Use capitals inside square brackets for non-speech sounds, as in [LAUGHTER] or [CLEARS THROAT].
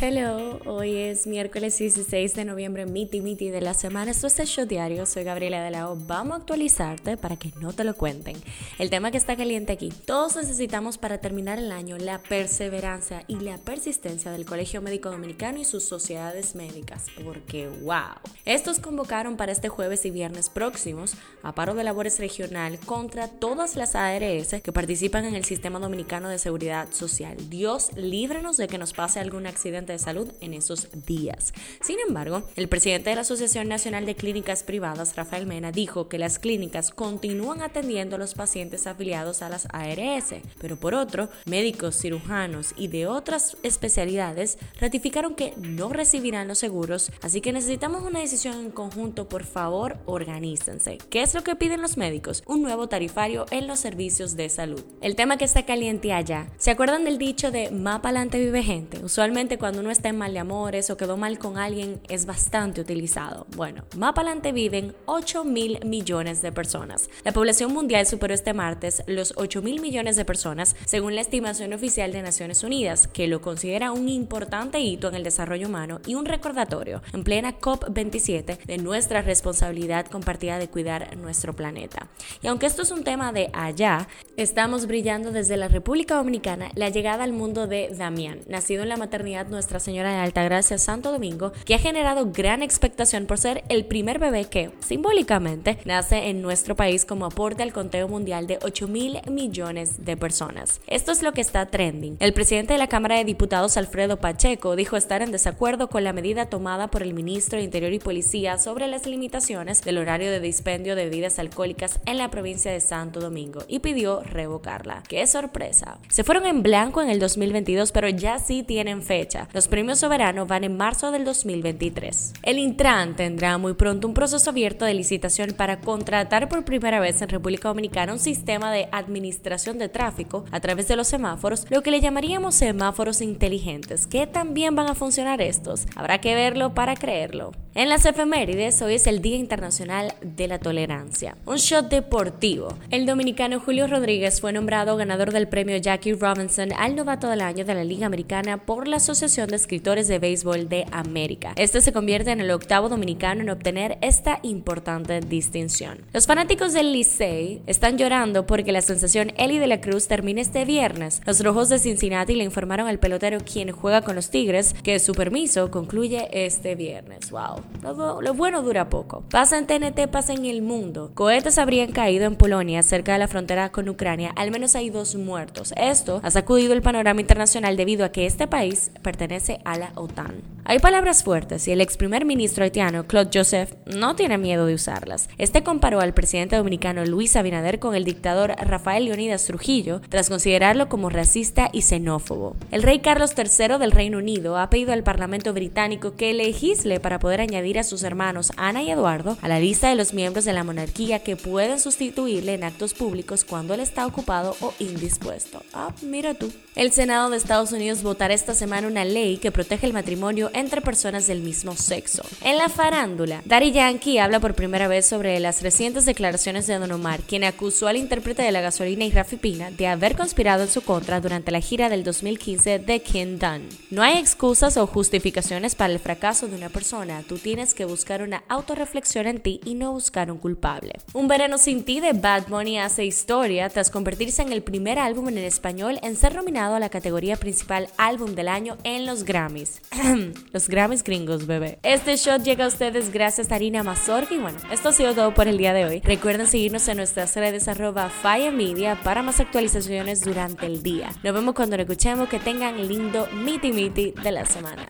Hello, hoy es miércoles 16 de noviembre, miti miti de la semana. Esto es el show diario, soy Gabriela de la O. Vamos a actualizarte para que no te lo cuenten. El tema que está caliente aquí, todos necesitamos para terminar el año la perseverancia y la persistencia del Colegio Médico Dominicano y sus sociedades médicas, porque wow. Estos convocaron para este jueves y viernes próximos a paro de labores regional contra todas las ARS que participan en el Sistema Dominicano de Seguridad Social. Dios líbrenos de que nos pase algún accidente salud en esos días. Sin embargo, el presidente de la Asociación Nacional de Clínicas Privadas, Rafael Mena, dijo que las clínicas continúan atendiendo a los pacientes afiliados a las ARS, pero por otro, médicos, cirujanos y de otras especialidades ratificaron que no recibirán los seguros, así que necesitamos una decisión en conjunto, por favor, organícense. ¿Qué es lo que piden los médicos? Un nuevo tarifario en los servicios de salud. El tema que está caliente allá. ¿Se acuerdan del dicho de más adelante vive gente? Usualmente cuando uno está en mal de amores o quedó mal con alguien es bastante utilizado. Bueno, más para adelante viven 8 mil millones de personas. La población mundial superó este martes los 8 mil millones de personas, según la estimación oficial de Naciones Unidas, que lo considera un importante hito en el desarrollo humano y un recordatorio en plena COP27 de nuestra responsabilidad compartida de cuidar nuestro planeta. Y aunque esto es un tema de allá, estamos brillando desde la República Dominicana la llegada al mundo de Damián, nacido en la maternidad nuestra Señora de Altagracia Santo Domingo, que ha generado gran expectación por ser el primer bebé que, simbólicamente, nace en nuestro país como aporte al conteo mundial de 8 mil millones de personas. Esto es lo que está trending. El presidente de la Cámara de Diputados, Alfredo Pacheco, dijo estar en desacuerdo con la medida tomada por el ministro de Interior y Policía sobre las limitaciones del horario de dispendio de bebidas alcohólicas en la provincia de Santo Domingo y pidió revocarla. ¡Qué sorpresa! Se fueron en blanco en el 2022, pero ya sí tienen fecha. Los premios soberanos van en marzo del 2023. El Intran tendrá muy pronto un proceso abierto de licitación para contratar por primera vez en República Dominicana un sistema de administración de tráfico a través de los semáforos, lo que le llamaríamos semáforos inteligentes. ¿Qué también van a funcionar estos? Habrá que verlo para creerlo. En las efemérides, hoy es el Día Internacional de la Tolerancia. Un shot deportivo. El dominicano Julio Rodríguez fue nombrado ganador del premio Jackie Robinson al novato del año de la Liga Americana por la Asociación de escritores de béisbol de América. Este se convierte en el octavo dominicano en obtener esta importante distinción. Los fanáticos del Licey están llorando porque la sensación Eli de la Cruz termina este viernes. Los rojos de Cincinnati le informaron al pelotero quien juega con los Tigres que su permiso concluye este viernes. Wow, lo, lo bueno dura poco. Pasa en TNT, pasa en el mundo. Cohetes habrían caído en Polonia, cerca de la frontera con Ucrania. Al menos hay dos muertos. Esto ha sacudido el panorama internacional debido a que este país pertenece a la OTAN. Hay palabras fuertes y el ex primer ministro haitiano Claude Joseph no tiene miedo de usarlas. Este comparó al presidente dominicano Luis Abinader con el dictador Rafael Leonidas Trujillo tras considerarlo como racista y xenófobo. El rey Carlos III del Reino Unido ha pedido al Parlamento británico que legisle para poder añadir a sus hermanos Ana y Eduardo a la lista de los miembros de la monarquía que pueden sustituirle en actos públicos cuando él está ocupado o indispuesto. Ah, mira tú. El Senado de Estados Unidos votará esta semana una ley que protege el matrimonio entre personas del mismo sexo. En la farándula, Daddy Yankee habla por primera vez sobre las recientes declaraciones de Don Omar, quien acusó al intérprete de la gasolina y Rafi Pina de haber conspirado en su contra durante la gira del 2015 de King Dunn. No hay excusas o justificaciones para el fracaso de una persona, tú tienes que buscar una autorreflexión en ti y no buscar un culpable. Un verano sin ti de Bad Bunny hace historia tras convertirse en el primer álbum en español en ser nominado a la categoría principal álbum del año en los Grammys. [CLEARS THROAT] los Grammys gringos, bebé. Este shot llega a ustedes gracias a Arina Mazorca y bueno, esto ha sido todo por el día de hoy. Recuerden seguirnos en nuestras redes arroba Fire Media para más actualizaciones durante el día. Nos vemos cuando nos escuchemos. Que tengan lindo miti miti de la semana.